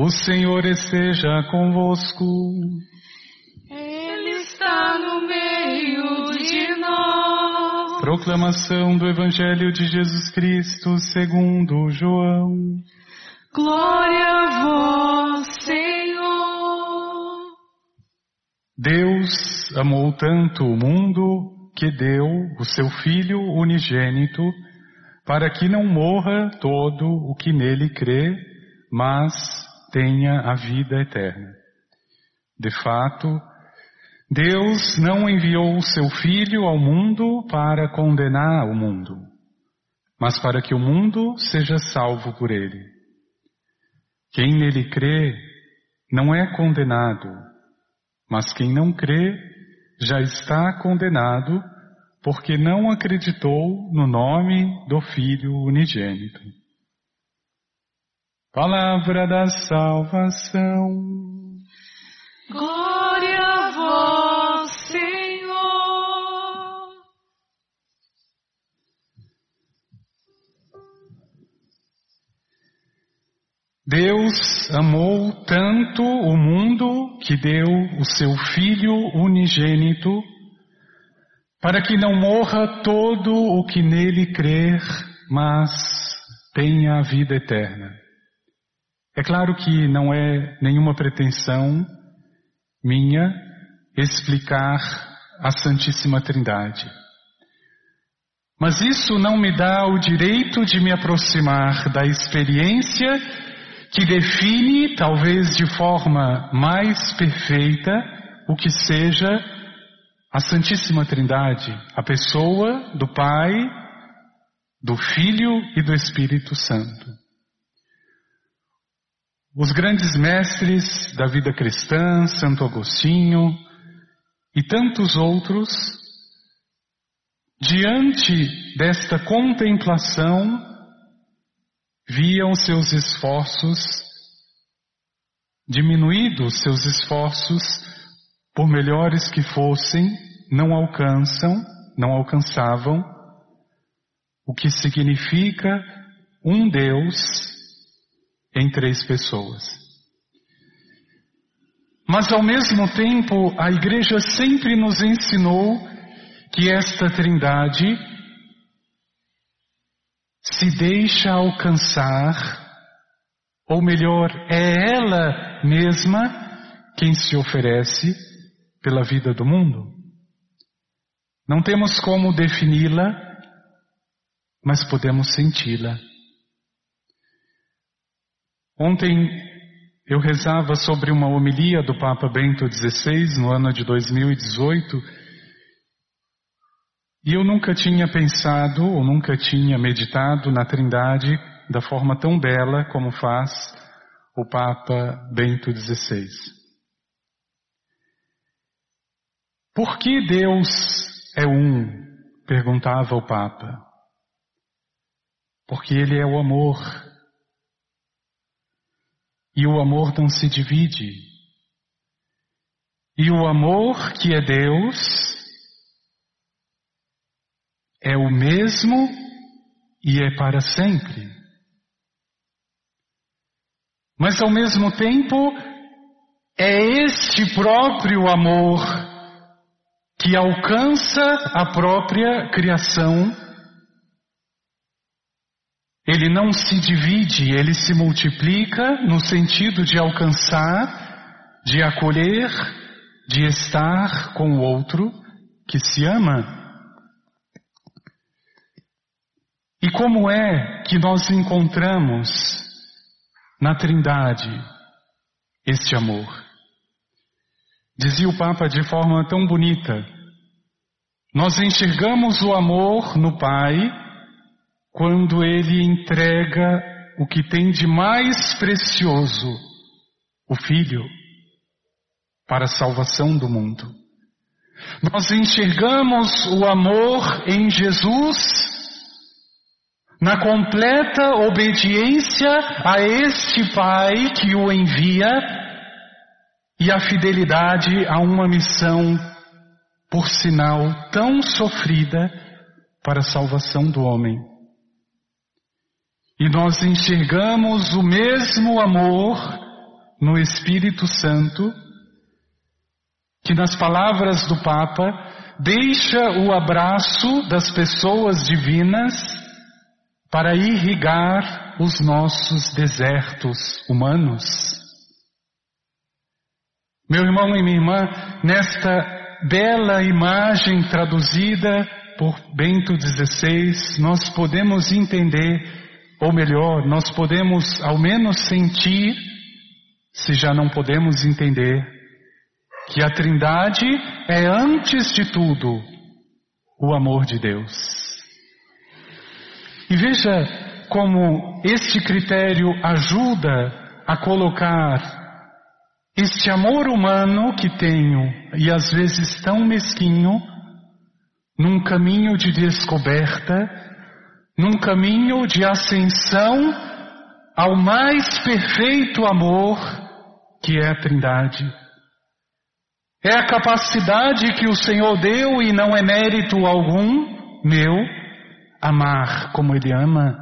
O Senhor esteja convosco. Ele está no meio de nós. Proclamação do Evangelho de Jesus Cristo segundo João. Glória a vós, Senhor. Deus amou tanto o mundo que deu o seu Filho unigênito para que não morra todo o que nele crê, mas tenha a vida eterna. De fato, Deus não enviou o seu Filho ao mundo para condenar o mundo, mas para que o mundo seja salvo por ele. Quem nele crê não é condenado, mas quem não crê já está condenado porque não acreditou no nome do Filho unigênito. Palavra da salvação. Glória a vós, Senhor. Deus amou tanto o mundo que deu o seu Filho unigênito para que não morra todo o que nele crer, mas tenha a vida eterna. É claro que não é nenhuma pretensão minha explicar a Santíssima Trindade. Mas isso não me dá o direito de me aproximar da experiência que define, talvez de forma mais perfeita, o que seja a Santíssima Trindade, a pessoa do Pai, do Filho e do Espírito Santo. Os grandes mestres da vida cristã, Santo Agostinho e tantos outros, diante desta contemplação, viam seus esforços diminuídos, seus esforços por melhores que fossem, não alcançam, não alcançavam o que significa um Deus três pessoas. Mas ao mesmo tempo, a igreja sempre nos ensinou que esta trindade se deixa alcançar, ou melhor, é ela mesma quem se oferece pela vida do mundo. Não temos como defini-la, mas podemos senti-la. Ontem eu rezava sobre uma homilia do Papa Bento XVI no ano de 2018 e eu nunca tinha pensado ou nunca tinha meditado na Trindade da forma tão bela como faz o Papa Bento XVI. Por que Deus é um? perguntava o Papa. Porque Ele é o amor. E o amor não se divide. E o amor que é Deus é o mesmo e é para sempre. Mas ao mesmo tempo, é este próprio amor que alcança a própria criação. Ele não se divide, ele se multiplica no sentido de alcançar, de acolher, de estar com o outro que se ama. E como é que nós encontramos na Trindade este amor? Dizia o Papa de forma tão bonita: nós enxergamos o amor no Pai quando Ele entrega o que tem de mais precioso, o Filho, para a salvação do mundo. Nós enxergamos o amor em Jesus na completa obediência a este Pai que o envia e a fidelidade a uma missão, por sinal tão sofrida, para a salvação do homem. E nós enxergamos o mesmo amor no Espírito Santo, que nas palavras do Papa, deixa o abraço das pessoas divinas para irrigar os nossos desertos humanos. Meu irmão e minha irmã, nesta bela imagem traduzida por Bento XVI, nós podemos entender, ou melhor, nós podemos ao menos sentir, se já não podemos entender, que a Trindade é antes de tudo o amor de Deus. E veja como este critério ajuda a colocar este amor humano que tenho e às vezes tão mesquinho num caminho de descoberta, num caminho de ascensão ao mais perfeito amor que é a Trindade. É a capacidade que o Senhor deu e não é mérito algum meu amar como Ele ama.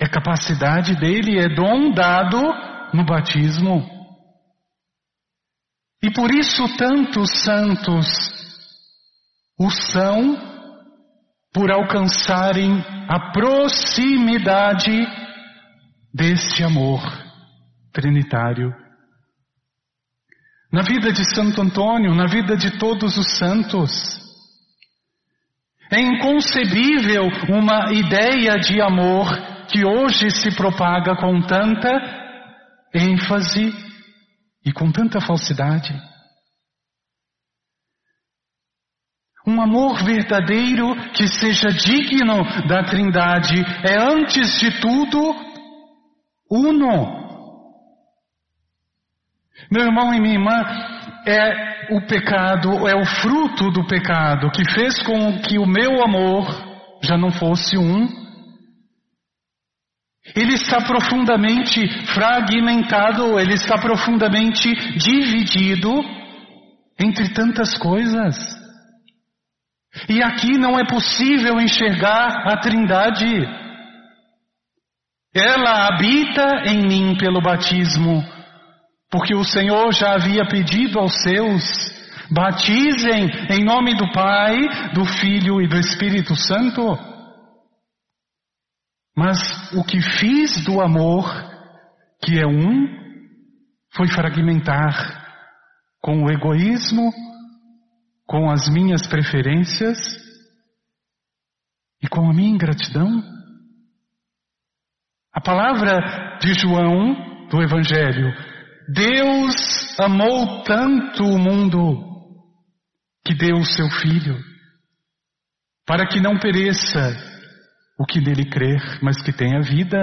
É capacidade dele, é dom dado no batismo. E por isso tantos santos o são por alcançarem a proximidade deste amor trinitário. Na vida de Santo Antônio, na vida de todos os santos, é inconcebível uma ideia de amor que hoje se propaga com tanta ênfase e com tanta falsidade. Um amor verdadeiro que seja digno da Trindade é, antes de tudo, uno. Meu irmão e minha irmã, é o pecado, é o fruto do pecado que fez com que o meu amor já não fosse um. Ele está profundamente fragmentado, ele está profundamente dividido entre tantas coisas. E aqui não é possível enxergar a Trindade. Ela habita em mim pelo batismo, porque o Senhor já havia pedido aos seus: batizem em nome do Pai, do Filho e do Espírito Santo. Mas o que fiz do amor, que é um, foi fragmentar com o egoísmo, com as minhas preferências e com a minha ingratidão? A palavra de João do Evangelho, Deus amou tanto o mundo que deu o seu Filho, para que não pereça o que nele crer, mas que tenha vida.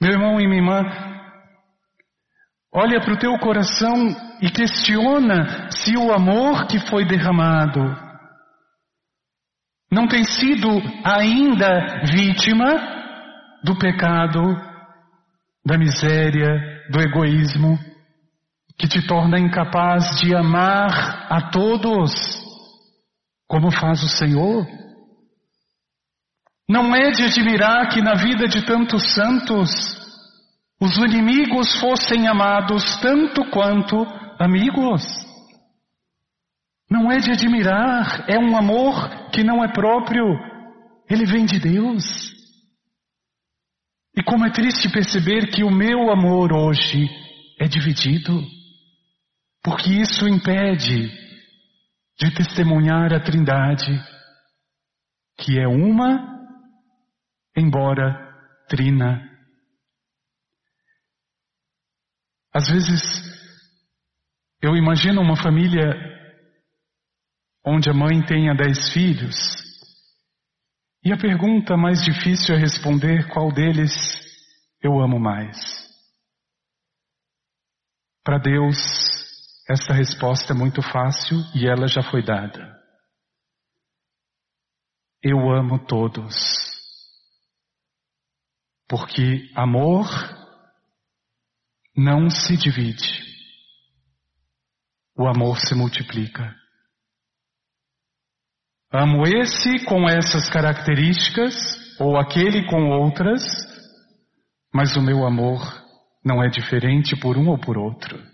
Meu irmão e minha irmã, Olha para o teu coração e questiona se o amor que foi derramado não tem sido ainda vítima do pecado, da miséria, do egoísmo, que te torna incapaz de amar a todos como faz o Senhor. Não é de admirar que na vida de tantos santos os inimigos fossem amados tanto quanto amigos. Não é de admirar, é um amor que não é próprio, ele vem de Deus. E como é triste perceber que o meu amor hoje é dividido, porque isso impede de testemunhar a Trindade, que é uma, embora trina. Às vezes, eu imagino uma família onde a mãe tenha dez filhos, e a pergunta mais difícil é responder qual deles eu amo mais. Para Deus, essa resposta é muito fácil e ela já foi dada. Eu amo todos. Porque amor não se divide. O amor se multiplica. Amo esse com essas características, ou aquele com outras, mas o meu amor não é diferente por um ou por outro.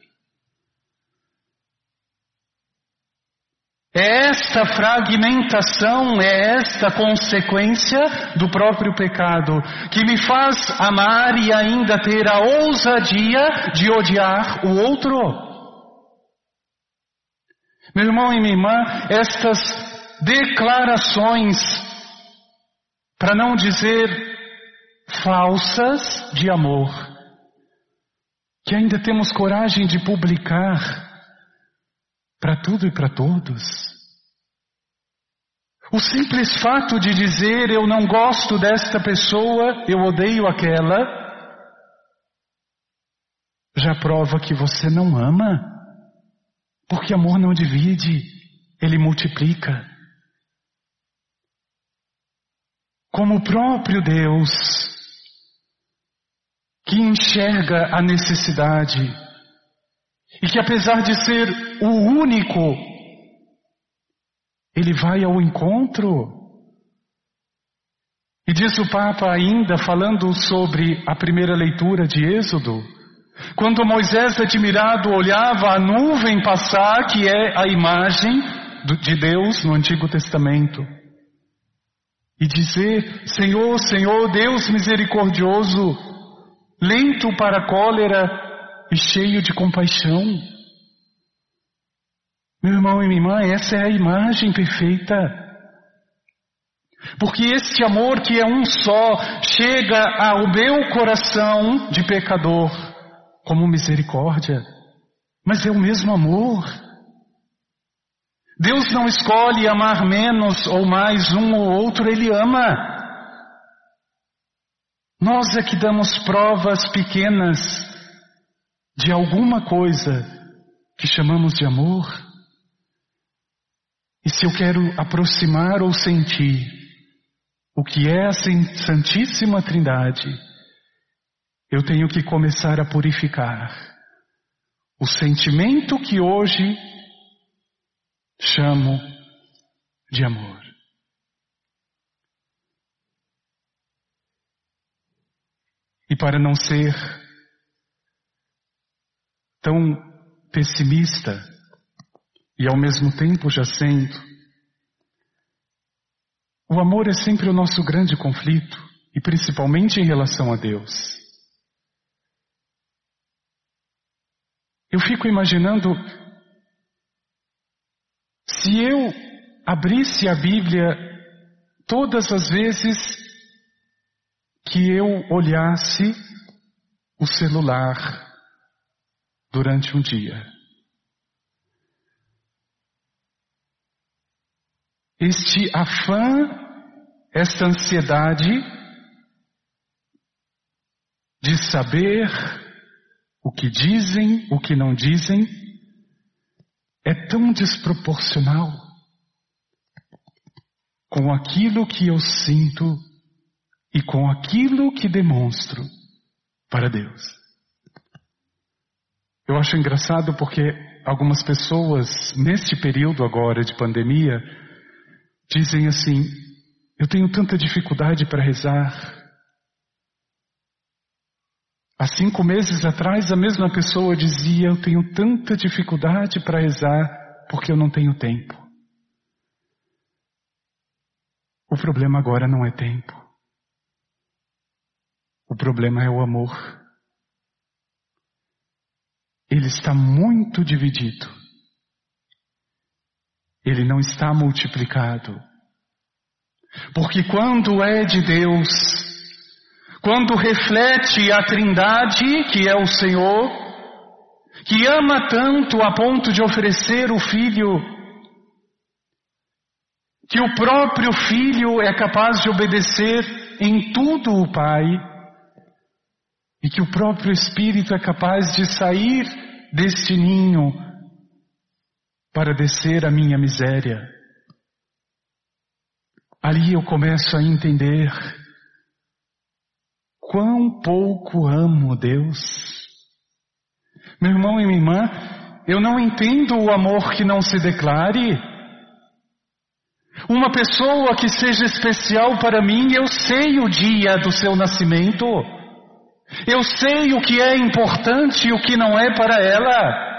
É esta fragmentação, é esta consequência do próprio pecado que me faz amar e ainda ter a ousadia de odiar o outro. Meu irmão e minha irmã, estas declarações, para não dizer falsas de amor, que ainda temos coragem de publicar, para tudo e para todos. O simples fato de dizer eu não gosto desta pessoa, eu odeio aquela, já prova que você não ama. Porque amor não divide, ele multiplica. Como o próprio Deus, que enxerga a necessidade, e que apesar de ser o único, ele vai ao encontro. E diz o Papa ainda, falando sobre a primeira leitura de Êxodo, quando Moisés admirado olhava a nuvem passar, que é a imagem de Deus no Antigo Testamento, e dizer: Senhor, Senhor, Deus misericordioso, lento para a cólera e cheio de compaixão. Meu irmão e minha irmã, essa é a imagem perfeita. Porque este amor que é um só chega ao meu coração de pecador como misericórdia, mas é o mesmo amor. Deus não escolhe amar menos ou mais um ou outro, Ele ama. Nós é que damos provas pequenas de alguma coisa que chamamos de amor. E se eu quero aproximar ou sentir o que é a Santíssima Trindade, eu tenho que começar a purificar o sentimento que hoje chamo de amor. E para não ser tão pessimista e ao mesmo tempo já sendo. O amor é sempre o nosso grande conflito, e principalmente em relação a Deus. Eu fico imaginando se eu abrisse a Bíblia todas as vezes que eu olhasse o celular durante um dia. Este afã, esta ansiedade de saber o que dizem, o que não dizem, é tão desproporcional com aquilo que eu sinto e com aquilo que demonstro para Deus. Eu acho engraçado porque algumas pessoas, neste período agora de pandemia, dizem assim: eu tenho tanta dificuldade para rezar. Há cinco meses atrás, a mesma pessoa dizia: Eu tenho tanta dificuldade para rezar porque eu não tenho tempo. O problema agora não é tempo. O problema é o amor ele está muito dividido. Ele não está multiplicado. Porque quando é de Deus, quando reflete a Trindade, que é o Senhor, que ama tanto a ponto de oferecer o Filho, que o próprio Filho é capaz de obedecer em tudo o Pai, e que o próprio Espírito é capaz de sair deste ninho para descer a minha miséria. Ali eu começo a entender quão pouco amo Deus. Meu irmão e minha irmã, eu não entendo o amor que não se declare. Uma pessoa que seja especial para mim, eu sei o dia do seu nascimento. Eu sei o que é importante e o que não é para ela.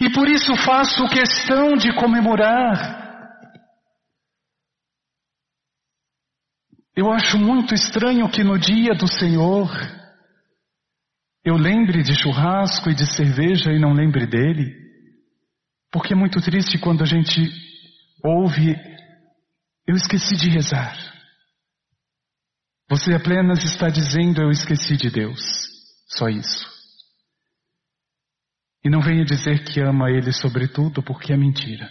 E por isso faço questão de comemorar. Eu acho muito estranho que no dia do Senhor eu lembre de churrasco e de cerveja e não lembre dele. Porque é muito triste quando a gente ouve, eu esqueci de rezar. Você apenas está dizendo, eu esqueci de Deus. Só isso. E não venha dizer que ama Ele sobretudo, porque é mentira.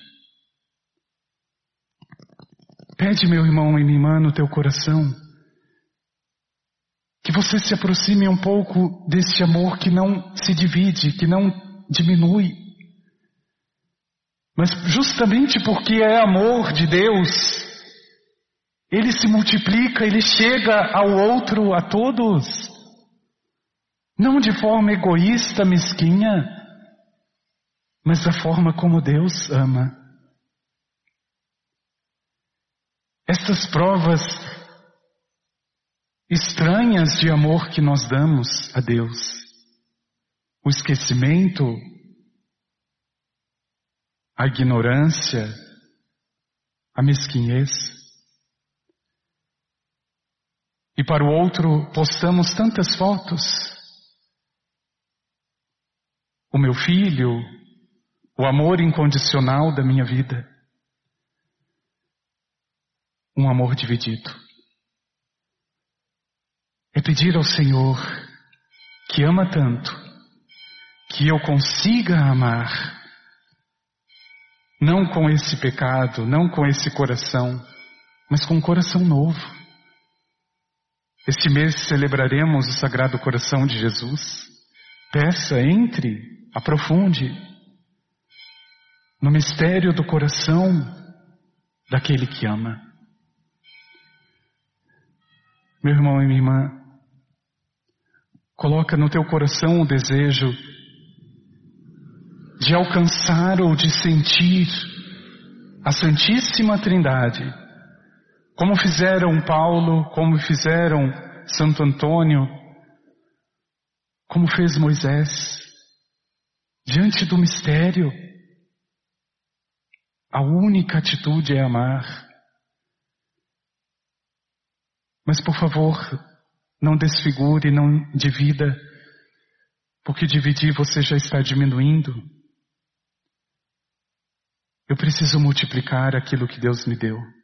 Pede, meu irmão e minha irmã, no teu coração, que você se aproxime um pouco desse amor que não se divide, que não diminui. Mas justamente porque é amor de Deus, ele se multiplica, ele chega ao outro, a todos. Não de forma egoísta, mesquinha, mas da forma como Deus ama. Estas provas estranhas de amor que nós damos a Deus, o esquecimento, a ignorância, a mesquinhez. E para o outro postamos tantas fotos. O meu filho, o amor incondicional da minha vida um amor dividido. É pedir ao Senhor, que ama tanto, que eu consiga amar, não com esse pecado, não com esse coração, mas com um coração novo. Este mês celebraremos o Sagrado Coração de Jesus. Peça, entre, aprofunde no mistério do coração daquele que ama. Meu irmão e minha irmã, coloca no teu coração o desejo de alcançar ou de sentir a Santíssima Trindade, como fizeram Paulo, como fizeram Santo Antônio, como fez Moisés, diante do mistério. A única atitude é amar. Mas por favor, não desfigure, não divida, porque dividir você já está diminuindo. Eu preciso multiplicar aquilo que Deus me deu.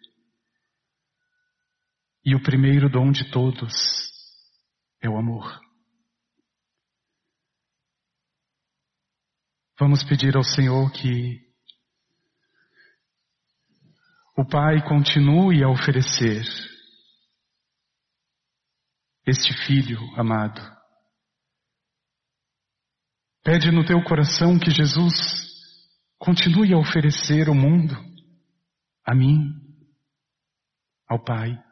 E o primeiro dom de todos é o amor. Vamos pedir ao Senhor que o Pai continue a oferecer este filho amado. Pede no teu coração que Jesus continue a oferecer o mundo a mim, ao Pai.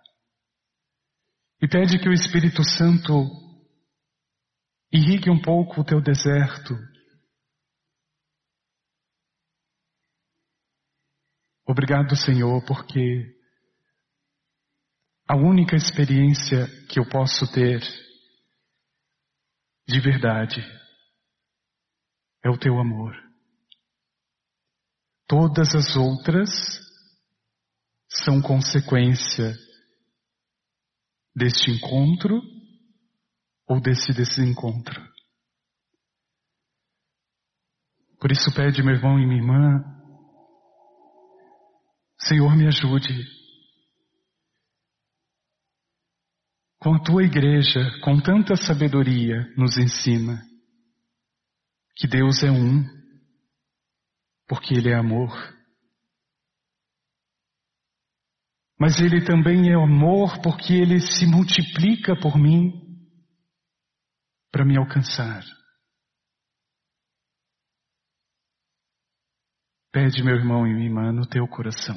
E pede que o Espírito Santo irrigue um pouco o teu deserto. Obrigado, Senhor, porque a única experiência que eu posso ter de verdade é o teu amor. Todas as outras são consequência deste encontro ou desse desencontro. Por isso pede, meu irmão e minha irmã, Senhor, me ajude com a tua igreja, com tanta sabedoria, nos ensina que Deus é um, porque Ele é amor. Mas Ele também é amor porque Ele se multiplica por mim para me alcançar. Pede, meu irmão e minha irmã, no teu coração.